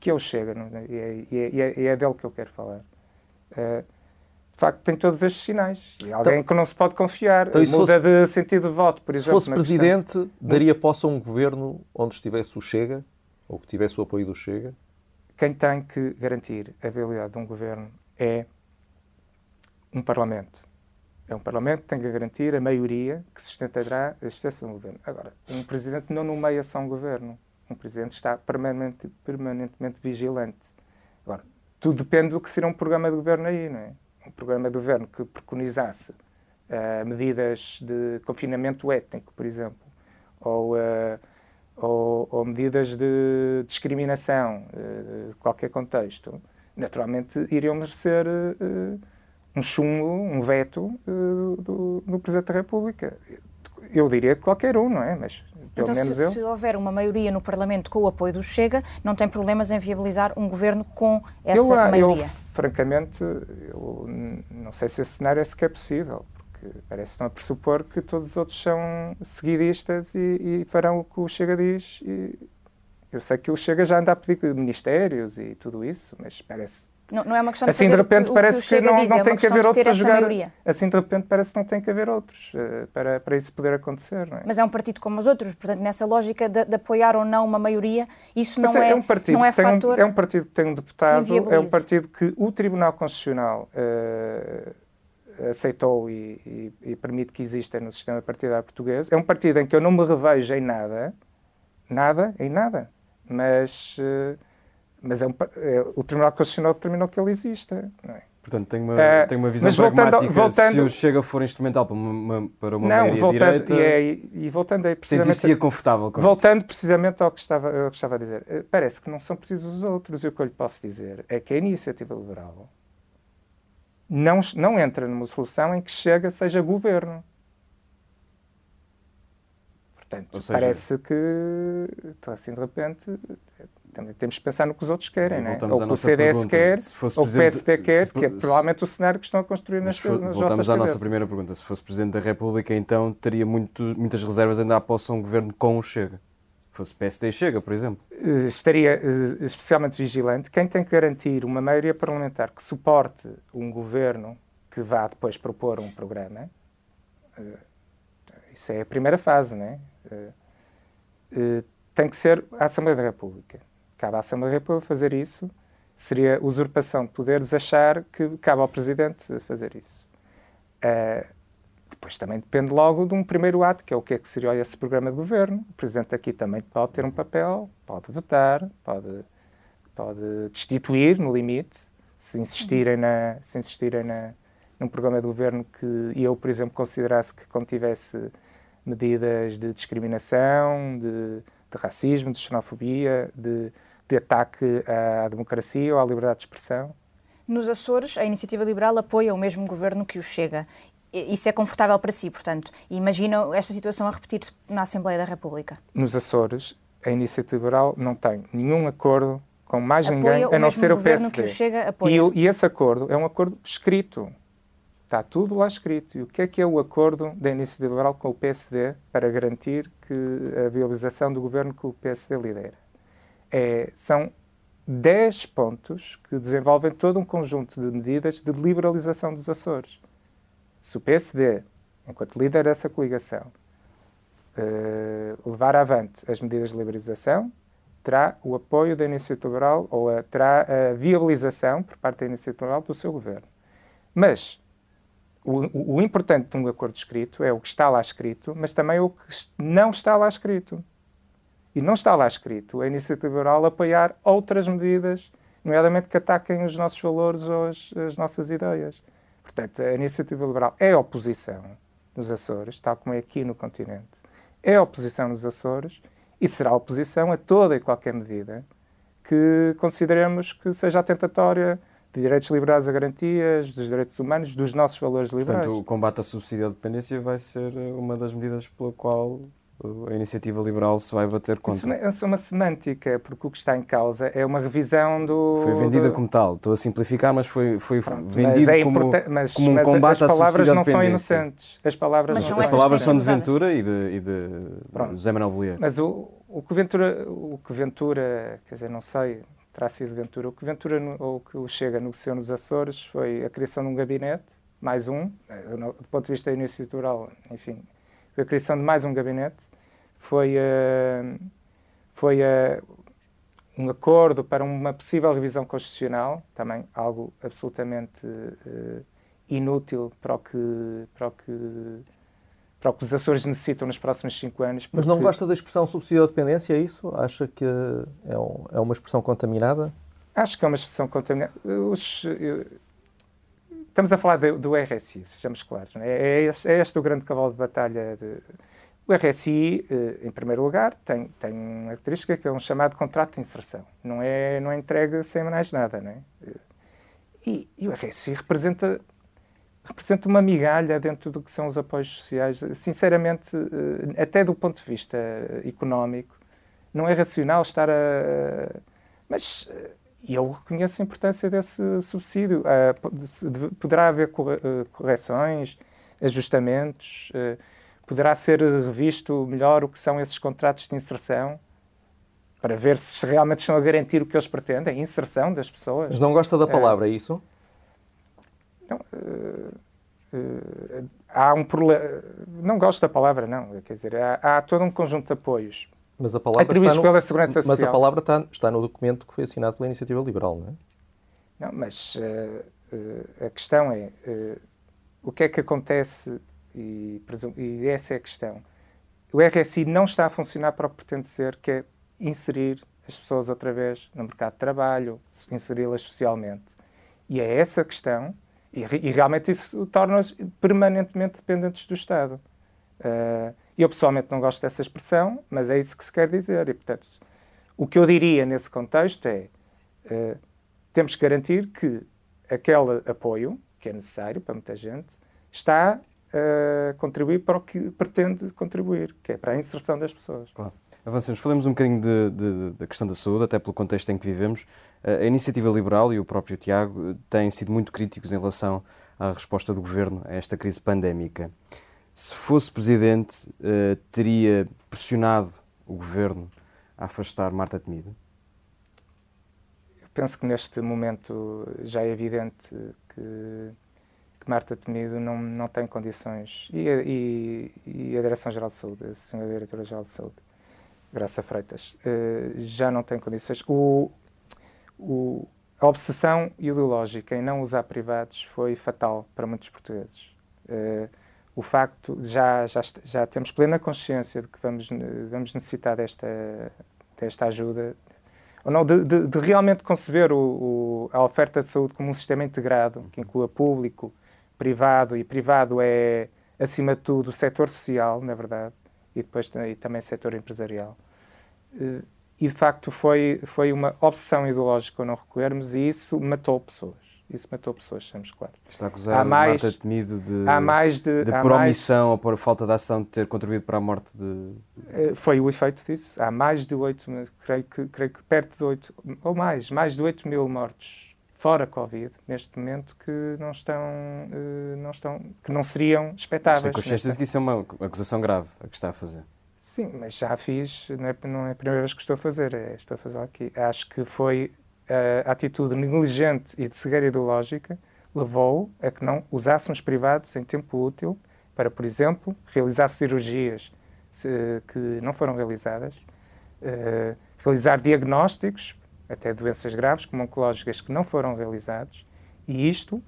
que ele chega, e é, e, é, e é, dele que eu quero falar, uh, de facto tem todos estes sinais. E alguém então, que não se pode confiar, então, muda fosse, de sentido de voto, por exemplo. Se fosse presidente, questão. daria posse a um governo onde estivesse o Chega, ou que tivesse o apoio do Chega? Quem tem que garantir a viabilidade de um governo é um Parlamento. É um Parlamento que tem que garantir a maioria que sustentará a existência de um governo. Agora, um Presidente não nomeia só um governo um presidente está permanente, permanentemente vigilante. Agora, tudo depende do que será um programa de governo aí, não é? Um programa de governo que preconizasse uh, medidas de confinamento étnico, por exemplo, ou, uh, ou, ou, medidas de discriminação, uh, qualquer contexto, naturalmente iriam merecer um chumbo, um veto do, do Presidente da República. Eu diria que qualquer um, não é? Mas pelo então, menos se, eu. se houver uma maioria no Parlamento com o apoio do Chega, não tem problemas em viabilizar um governo com essa eu, maioria? Eu, francamente, eu não sei se esse cenário é sequer possível, porque parece-me a pressupor que todos os outros são seguidistas e, e farão o que o Chega diz. Eu sei que o Chega já anda a pedir ministérios e tudo isso, mas parece não, não, é uma questão de assim de repente parece que, que não, diz, não é tem que haver outros a jogar. Maioria. Assim de repente parece que não tem que haver outros uh, para, para isso poder acontecer. É? Mas é um partido como os outros, portanto, nessa lógica de, de apoiar ou não uma maioria, isso não é, é, um partido não é fator. Um, é um partido que tem um deputado, é um partido que o Tribunal Constitucional uh, aceitou e, e, e, permite que exista no sistema partidário português. É um partido em que eu não me revejo em nada, nada, em nada, mas. Uh, mas é um, é, o Tribunal Constitucional determinou que ele exista. É? Portanto, tem uma, tem uma visão mas pragmática voltando, se o Chega for instrumental para uma, para uma não, voltando, direita... E, é, e, voltando aí precisamente... Sentir-se confortável com Voltando isso. precisamente ao que, estava, ao que estava a dizer. Eh, parece que não são precisos os outros. E o que eu lhe posso dizer é que a iniciativa liberal não, não entra numa solução em que Chega seja governo. Portanto, seja, parece que, então, assim, de repente, também temos que pensar no que os outros querem, Sim, né? ou que o CDS pergunta. quer, ou o PSD quer, que é provavelmente o cenário que estão a construir nas, for, nas Voltamos à nossa primeira pergunta. Se fosse Presidente da República, então teria muito, muitas reservas ainda após um governo com o Chega. Se fosse PSD e Chega, por exemplo. Eh, estaria uh, especialmente vigilante. Quem tem que garantir uma maioria parlamentar que suporte um governo que vá depois propor um programa, uh, isso é a primeira fase, né? tem que ser a Assembleia da República cabe à Assembleia da República fazer isso, seria usurpação de poderes achar que cabe ao Presidente fazer isso. Uh, depois também depende logo de um primeiro ato, que é o que é que seria esse programa de governo. O Presidente aqui também pode ter um papel, pode votar, pode, pode destituir, no limite, se insistirem, na, se insistirem na, num programa de governo que eu, por exemplo, considerasse que contivesse medidas de discriminação, de, de racismo, de xenofobia, de de ataque à democracia ou à liberdade de expressão. Nos Açores, a Iniciativa Liberal apoia o mesmo governo que o Chega. Isso é confortável para si, portanto. Imagina esta situação a repetir-se na Assembleia da República. Nos Açores, a Iniciativa Liberal não tem nenhum acordo com mais apoia ninguém a não ser o PSD. E, e esse acordo é um acordo escrito. Está tudo lá escrito. E o que é que é o acordo da Iniciativa Liberal com o PSD para garantir que a viabilização do governo que o PSD lidera? É, são 10 pontos que desenvolvem todo um conjunto de medidas de liberalização dos Açores. Se o PSD, enquanto líder dessa coligação, uh, levar avante as medidas de liberalização, terá o apoio da Iniciativa Liberal ou a, terá a viabilização por parte da Iniciativa Liberal do seu governo. Mas o, o, importante de um acordo escrito é o que está lá escrito, mas também o que não está lá escrito. E não está lá escrito a Iniciativa Liberal apoiar outras medidas, nomeadamente que ataquem os nossos valores ou as, as nossas ideias. Portanto, a Iniciativa Liberal é oposição nos Açores, tal como é aqui no continente. É oposição nos Açores e será oposição a toda e qualquer medida que consideremos que seja atentatória de direitos liberais a garantias, dos direitos humanos, dos nossos valores liberais. Portanto, o combate à subsídio à dependência vai ser uma das medidas pela qual a iniciativa liberal se vai bater contra. Isso é uma semântica, porque o que está em causa é uma revisão do. Foi vendida do... como tal. Estou a simplificar, mas foi, foi Pronto, vendido é como, mas, como um mas combate à As palavras não são inocentes. As palavras, mas não as palavras são de Ventura e de, e de José Manuel Bolívar. Mas o, o, que Ventura, o que Ventura, quer dizer, não sei, terá sido Ventura. O que Ventura ou que o Chega negociou nos Açores foi a criação de um gabinete, mais um, eh, do ponto de vista iniciativa, enfim, a criação de mais um gabinete. Foi, uh, foi uh, um acordo para uma possível revisão constitucional, também algo absolutamente uh, inútil para o que, para o que para o que os Açores necessitam nos próximos cinco anos. Porque... Mas não gosta da expressão subsídio à dependência, é isso? Acha que é, um, é uma expressão contaminada? Acho que é uma expressão contaminada. Os, estamos a falar do, do RSI, sejamos claros. É? É, este, é, este, o grande cavalo de batalha. De, o RSI, eh, em primeiro lugar, tem, tem uma característica que é um chamado contrato de inserção. Não é, não é entregue sem mais nada. Não é? e, e o RSI representa representa uma migalha dentro do que são os apoios sociais. Sinceramente, eh, até do ponto de vista económico, não é racional estar a. Mas e eu reconheço a importância desse subsídio. Uh, poderá haver correções, ajustamentos, poderá ser revisto melhor o que são esses contratos de inserção para ver se realmente estão a garantir o que eles pretendem, a inserção das pessoas. Mas não gosta da palavra, é isso? Não, há um problema. Não gosto da palavra, não. Quer dizer, há, há todo um conjunto de apoios mas a palavra está no, pela Segurança Social. Mas a palavra está, está, no documento que foi assinado pela Iniciativa Liberal, não é? Não, mas uh, uh, a questão é uh, o que é que acontece, e, e, essa é a questão. O RSI não está a funcionar para o que pretende ser, que é inserir as pessoas outra vez no mercado de trabalho, inseri-las socialmente. E é essa questão, e, e realmente isso torna-os permanentemente dependentes do Estado. Uh, eu pessoalmente não gosto dessa expressão, mas é isso que se quer dizer. E, portanto, o que eu diria nesse contexto é uh, temos que garantir que aquele apoio, que é necessário para muita gente, está a contribuir para o que pretende contribuir, que é para a inserção das pessoas. Claro. Avancemos. Falemos um bocadinho da questão da saúde, até pelo contexto em que vivemos. A Iniciativa Liberal e o próprio Tiago têm sido muito críticos em relação à resposta do Governo a esta crise pandémica se fosse presidente, uh, teria pressionado o governo a afastar Marta Temido? Eu penso que neste momento já é evidente que, Marta Temido não, não tem condições. E a, e, e a Direção-Geral de Saúde, a Senhora Diretora-Geral de Saúde, Graça Freitas, uh, já não tem condições. O, o, a obsessão ideológica em não usar privados foi fatal para muitos portugueses. Uh, o facto já, já, já temos plena consciência de que vamos, vamos necessitar desta, desta ajuda, ou não, de, de, de realmente conceber o, o, a oferta de saúde como um sistema integrado, que inclua público, privado, e privado é, acima de tudo, o setor social, na verdade, e depois e também setor empresarial. Eh, e de facto foi, foi uma obsessão ideológica não recolhermos e isso matou pessoas. Isso matou pessoas, estamos claros. Está acusado há mais, Marta Temido de, há mais de, de por omissão ou por falta de ação de ter contribuído para a morte de... Eh, foi o efeito disso. Há mais de 8, creio que, creio que perto de 8, ou mais, mais de 8 mil mortos fora Covid, neste momento, que não estão, eh, não estão que não seriam expectáveis. Mas tem consciência de que isso é uma acusação grave, a que está a fazer. Sim, mas já fiz, não é, não é a primeira vez que estou a fazer, é, estou a fazer aqui. Acho que foi a atitude negligente e de cegueira ideológica levou a que não usássemos privados em tempo útil para, por exemplo, realizar cirurgias que não foram realizadas, uh, realizar diagnósticos, até doenças graves, como oncológicas, que não foram realizados, e isto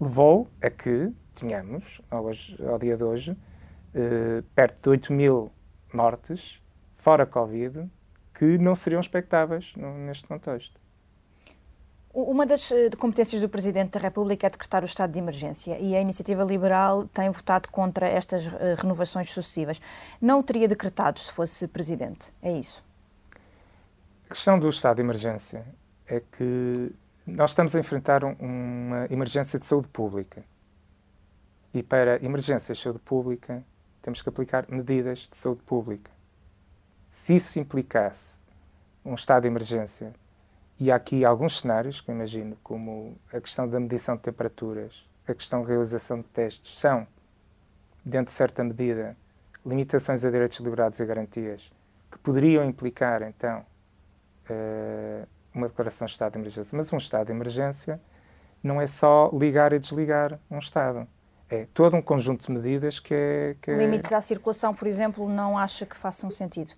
levou a que tínhamos, hoje, ao dia de hoje, uh, perto de 8 mil mortes, fora Covid, que não seriam expectáveis neste contexto. Uma das eh, competências do Presidente da República é decretar o estado de emergência e a Iniciativa Liberal tem votado contra estas eh, renovações sucessivas. Não o teria decretado se fosse Presidente? É isso? Questão do estado de emergência é que nós estamos a enfrentar uma emergência de saúde pública. E para emergências de saúde pública temos que aplicar medidas de saúde pública. Se isso implicasse um estado de emergência, e há aqui alguns cenários que eu imagino, como a questão da medição de temperaturas, a questão da realização de testes, são, dentro de certa medida, limitações a direitos, liberdades e garantias que poderiam implicar, então, uh, uma declaração de estado de emergência. Mas um estado de emergência não é só ligar e desligar um estado é todo um conjunto de medidas que é, que é... Limites à circulação, por exemplo, não acha que façam sentido?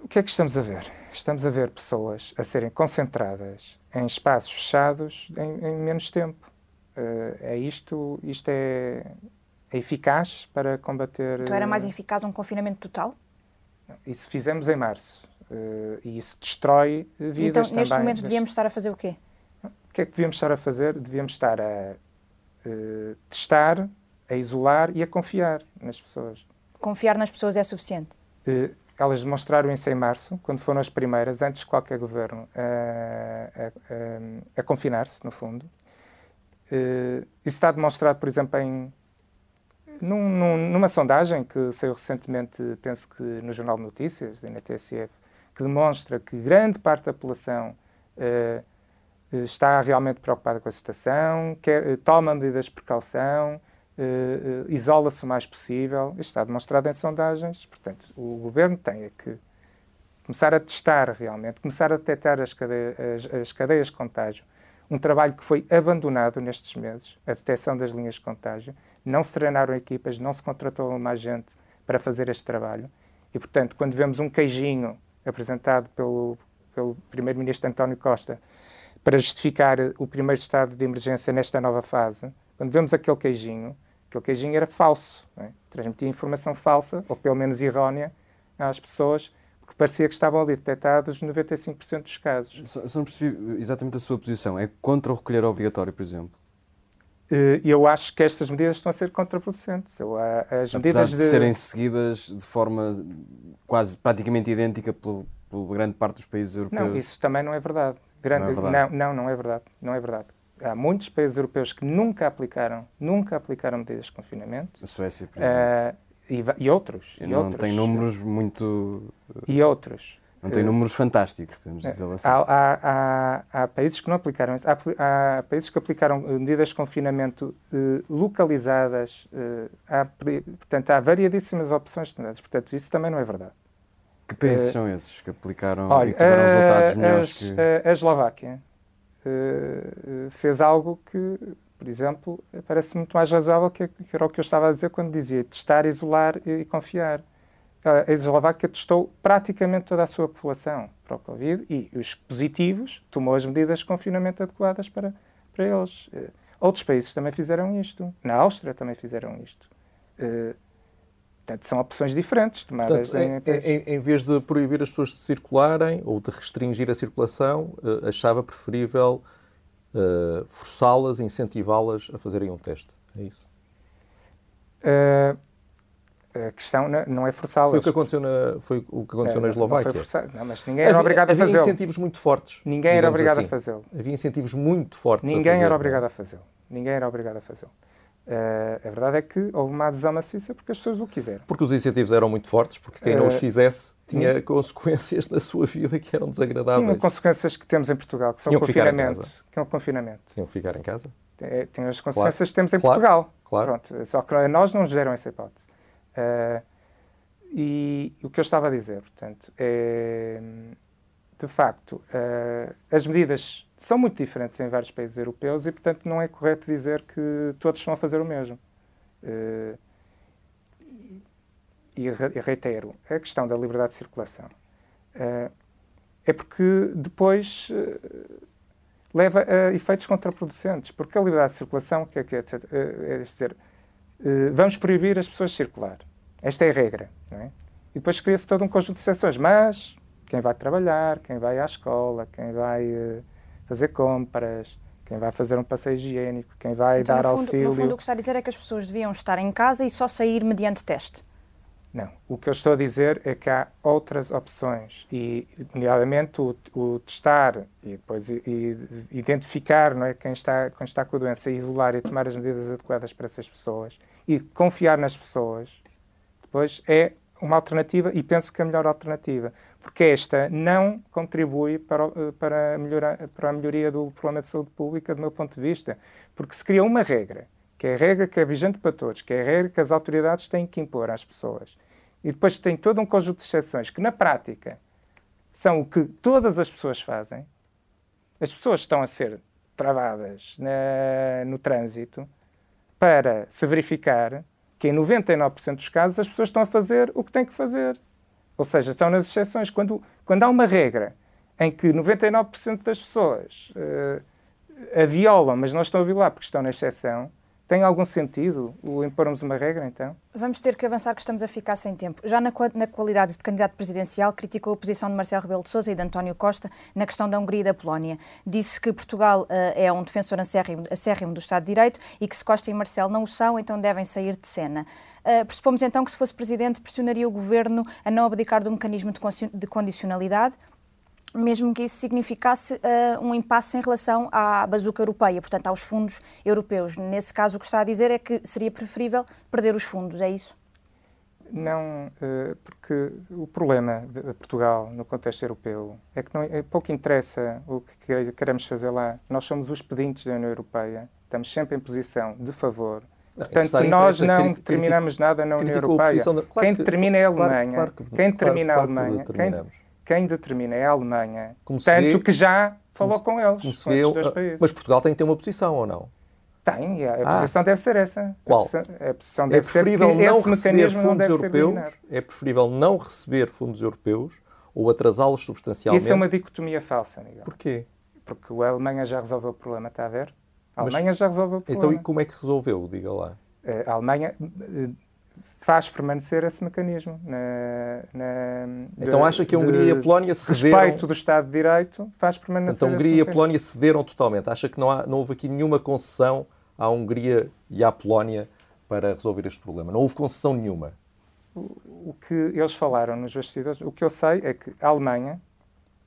O que é que estamos a ver? Estamos a ver pessoas a serem concentradas em espaços fechados em, em menos tempo. Uh, é isto, isto é, é, eficaz para combater... Então era mais eh, eficaz um confinamento total? Isso fizemos em março. Uh, e isso destrói vidas então, neste momento devíamos estar a fazer o quê? O que é que devíamos estar a fazer? Devíamos estar a uh, testar, a isolar e a confiar nas pessoas. Confiar nas pessoas é suficiente? Uh, elas demonstraram isso em março, quando foram as primeiras, antes de qualquer governo, a, a, confinar-se, no fundo. Isso está demonstrado, por exemplo, em, num, num, numa sondagem que saiu recentemente, penso que no Jornal de Notícias, da NTSF, que demonstra que grande parte da população uh, está realmente preocupada com a situação, quer, eh, toma medidas de precaução, uh, uh, isola-se o mais possível. Isto está demonstrado em sondagens. Portanto, o governo tem que começar a testar realmente, começar a detectar as cadeias, as, as cadeias de contágio. Um trabalho que foi abandonado nestes meses, a detecção das linhas de contágio. Não se treinaram equipas, não se contratou mais gente para fazer este trabalho. E, portanto, quando vemos um queijinho apresentado pelo, pelo Primeiro-Ministro António Costa, para justificar o primeiro estado de emergência nesta nova fase, quando vemos aquele queijinho, aquele queijinho era falso, é? transmitia informação falsa, ou pelo menos errónea, às pessoas, porque parecia que estavam ali detectados 95% dos casos. Só, só não percebi exatamente a sua posição. É contra o recolher obrigatório, por exemplo? Eh, eu acho que estas medidas estão a ser contraproducentes. As Apesar medidas de, de serem seguidas de forma quase praticamente idêntica por, por grande parte dos países europeus. Não, isso também não é verdade. Grande, não, é verdade. não, não, não é verdade. Não é verdade. Há muitos países europeus que nunca aplicaram, nunca aplicaram medidas de confinamento. A Suécia, por exemplo. Uh, e, e, outros. E não outros. tem números muito. E outros. Não tem números fantásticos, podemos dizer assim. Há, há, há, há, países que não aplicaram isso. Há, países que aplicaram eh, medidas de confinamento uh, localizadas. Há, portanto, há variadíssimas opções de medidas. Portanto, isso também não é verdade. Que países uh, são esses que aplicaram olha, e tiveram resultados melhores que... A, a Eslováquia uh, fez algo que, por exemplo, parece muito mais razoável que, que, era o que eu estava a dizer quando dizia testar, isolar e, e confiar. A Eslováquia testou praticamente toda a sua população para o Covid e os positivos tomou as medidas de confinamento adequadas para, para eles. Outros países também fizeram isto. Na Áustria também fizeram isto. Portanto, são opções diferentes tomadas Portanto, em, em, em, vez de proibir as pessoas de circularem ou de restringir a circulação, uh, achava preferível uh, forçá-las, incentivá-las a fazerem um teste. É isso? Uh, A questão não é forçá-las. Foi o que aconteceu na, foi o que aconteceu é, na Eslováquia. Não, foi não, mas ninguém era havia, obrigado a fazê-lo. Havia incentivos muito fortes. Ninguém era obrigado assim. a fazê-lo. Havia incentivos muito fortes Ninguém era obrigado a fazê-lo. Ninguém era obrigado a fazê-lo. Uh, a verdade é que houve uma adesão maciça porque as pessoas o quiseram. Porque os incentivos eram muito fortes, porque quem não os fizesse tinha consequências na sua vida que eram desagradáveis. Tinham consequências que temos em Portugal, que são o confinamento. Que é o confinamento. Tinham que ficar em casa? É, tem as consequências claro. que temos em claro. Portugal. Claro. Pronto, só que nós não nos deram essa hipótese. Uh, e o que eu estava a dizer, portanto, é, de facto, uh, as medidas são muito diferentes em vários países europeus e, portanto, não é correto dizer que todos estão a fazer o mesmo. Uh, e, reitero, a questão da liberdade de circulação é porque depois leva a efeitos contraproducentes, porque a liberdade de circulação, que é, que é, é dizer, vamos proibir as pessoas circular. Esta é a regra. É? E depois cria-se todo um conjunto de exceções. Mas quem vai trabalhar, quem vai à escola, quem vai uh, fazer compras, quem vai fazer um passeio higiênico, quem vai então, dar no fundo, auxílio. No fundo, o que está a dizer é que as pessoas deviam estar em casa e só sair mediante teste. Não. O que eu estou a dizer é que há outras opções e, nomeadamente, o, o testar e depois e, e identificar não é, quem, está, quem está com a doença, isolar e tomar as medidas adequadas para essas pessoas e confiar nas pessoas Depois é uma alternativa e penso que a melhor alternativa, porque esta não contribui para, para, melhorar, para a melhoria do problema de saúde pública, do meu ponto de vista, porque se cria uma regra, que é a regra que é vigente para todos, que é a regra que as autoridades têm que impor às pessoas, e depois tem todo um conjunto de exceções que, na prática, são o que todas as pessoas fazem, as pessoas estão a ser travadas na, no trânsito para se verificar que em 99% dos casos as pessoas estão a fazer o que têm que fazer. Ou seja, estão nas exceções. Quando, quando há uma regra em que 99% das pessoas uh, a violam, mas não estão a violar porque estão na exceção, tem algum sentido o impormos uma regra, então? Vamos ter que avançar, que estamos a ficar sem tempo. Já na, na qualidade de candidato presidencial, criticou a posição de Marcelo Rebelo de Sousa e de António Costa na questão da Hungria e da Polónia. Disse que Portugal uh, é um defensor acérrimo, acérrimo do Estado de Direito e que se Costa e Marcelo não o são, então devem sair de cena. Uh, pressupomos então que se fosse presidente pressionaria o governo a não abdicar do mecanismo de condicionalidade mesmo que isso significasse uh, um impasse em relação à bazuca europeia, portanto, aos fundos europeus. Nesse caso, o que está a dizer é que seria preferível perder os fundos, é isso? Não, uh, porque o problema de Portugal no contexto europeu é que não, é, pouco interessa o que queremos fazer lá. Nós somos os pedintes da União Europeia, estamos sempre em posição de favor. Portanto, nós não determinamos nada na União Europeia. Claro quem determina é a Alemanha. Claro, claro, quem determina claro, a Alemanha. Quem, determina é a Alemanha, como tanto vê, que já falou com eles, com esses dois países. Mas Portugal tem que ter uma posição ou não? Tem, a ah. posição deve ser essa. Qual? A posição, a posição é deve ser que não esse mecanismo não deve europeus, ser É preferível não receber fundos europeus ou atrasá-los substancialmente. Isso é uma dicotomia falsa, Miguel. Porquê? Porque a Alemanha já resolveu o problema, está a ver? A Alemanha Mas, já resolveu o problema. Então, e como é que resolveu? Diga lá. A Alemanha eh, faz permanecer esse mecanismo. Na, na, então acha que a Hungria e a Polónia cederam... respeito do Estado de Direito faz permanecer Então a Hungria e a Polónia cederam totalmente. Acha que não, há, não houve aqui nenhuma concessão à Hungria e à Polónia para resolver este problema? Não houve concessão nenhuma? O, o que eles falaram nos bastidores, o que eu sei é que a Alemanha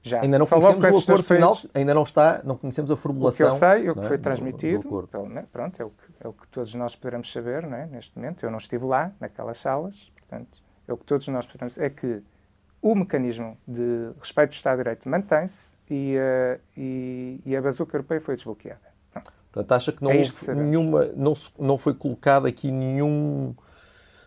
já ainda não conhecemos o acordo final, ainda não está, não conhecemos a formulação. O que eu sei, o que é? foi transmitido, do, do pelo, pronto, é o, que, é o que todos nós poderemos saber é? neste momento. Eu não estive lá, naquelas salas, portanto, é o que todos nós poderemos é que o mecanismo de respeito do Estado de Direito mantém-se e, uh, e, e, a bazuca europeia foi desbloqueada. Pronto. Portanto, acha que não, é que nenhuma, não, não foi colocado aqui nenhum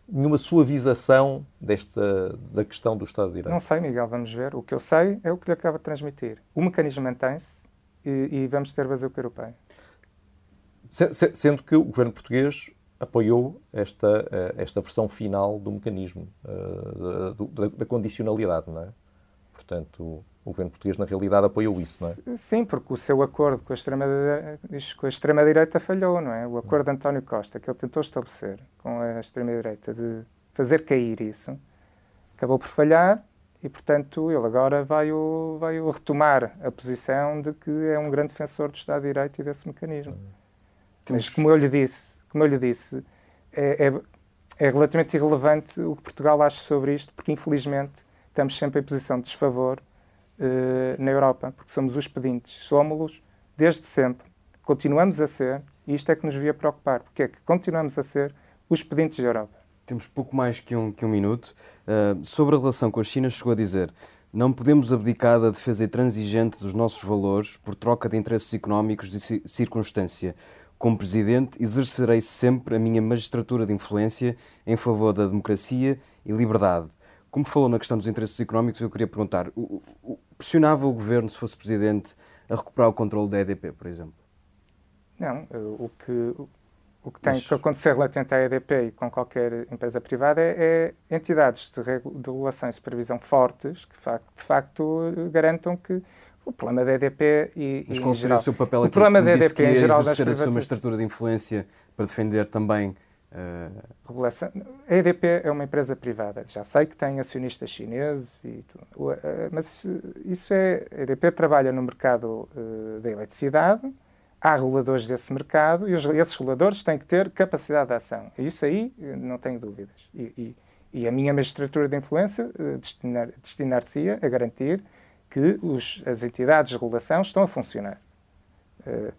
nenhuma suavização desta, da questão do Estado de Direito? Não sei, Miguel, vamos ver. O que eu sei é o que lhe acaba de transmitir. O mecanismo mantém-se e, e, vamos ter bazuca europeia. Sendo que o governo português apoiou esta, eh, esta versão final do mecanismo, eh, da, da condicionalidade, não é? Portanto, o governo português, na realidade, apoiou isso, não é? Sim, porque o seu acordo com a extrema-direita extrema falhou, não é? O acordo de António Costa, que ele tentou estabelecer com a extrema-direita de fazer cair isso, acabou por falhar e, portanto, ele agora vai, o, vai o retomar a posição de que é um grande defensor do Estado de Direito e desse mecanismo. Mas, como eu lhe disse, como eu lhe disse é, é, é relativamente irrelevante o que Portugal acha sobre isto, porque infelizmente estamos sempre em posição de desfavor uh, na Europa, porque somos os pedintes, somos-los desde sempre, continuamos a ser, e isto é que nos devia preocupar, porque é que continuamos a ser os pedintes da Europa. Temos pouco mais que um, que um minuto. Uh, sobre a relação com a China, chegou a dizer não podemos abdicar da defesa intransigente dos nossos valores por troca de interesses económicos de circunstância. Como Presidente, exercerei sempre a minha magistratura de influência em favor da democracia e liberdade. Como falou na questão dos interesses económicos, eu queria perguntar: o, o, pressionava o Governo, se fosse Presidente, a recuperar o controle da EDP, por exemplo? Não, o que, o que tem que acontecer relativamente à EDP e com qualquer empresa privada é, é entidades de, de regulação e supervisão fortes que, de facto, garantam que o problema da EDP e, Mas qual seria o seu papel aqui? O problema da EDP em geral das a sua estrutura de influência para defender também uh... regulação. A EDP é uma empresa privada. Já sei que tem acionistas chineses e tudo. Eh, mas isso é a EDP trabalha no mercado uh, da eletricidade há reguladores desse mercado e os, esses reguladores têm que ter capacidade de ação. Isso aí não tenho dúvidas. E, e, e a minha magistratura de influência uh, destinar-se-ia a garantir que os, as entidades de regulação estão a funcionar. Uh,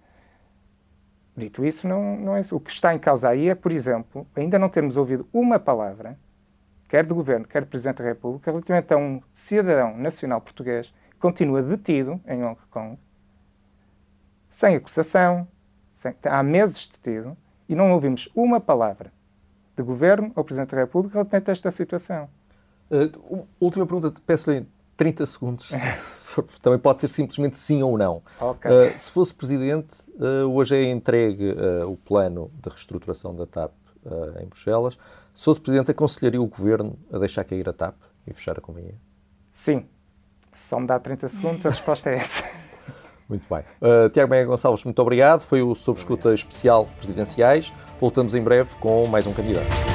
dito isso, não, não é isso. O que está em causa aí é, por exemplo, ainda não termos ouvido uma palavra, quer do Governo, quer do Presidente da República, relativamente a um cidadão nacional português que continua detido em Hong Kong sem acusação, sem, há meses detido, e não ouvimos uma palavra de governo ou Presidente da República relativamente a esta situação. Uh, última pergunta, peço-lhe 30 segundos. Também pode ser simplesmente sim ou não. Okay. Uh, se fosse Presidente, uh, hoje é entregue o plano de reestruturação da TAP em Bruxelas. Se fosse Presidente, aconselharia o Governo a deixar cair a TAP e fechar a companhia? Sim. Se só me dá 30 segundos, a resposta é essa. Muito bem. Uh, Tiago Meia Gonçalves, muito obrigado. Foi o Sob Escuta Especial Presidenciais. Voltamos em breve com mais um candidato.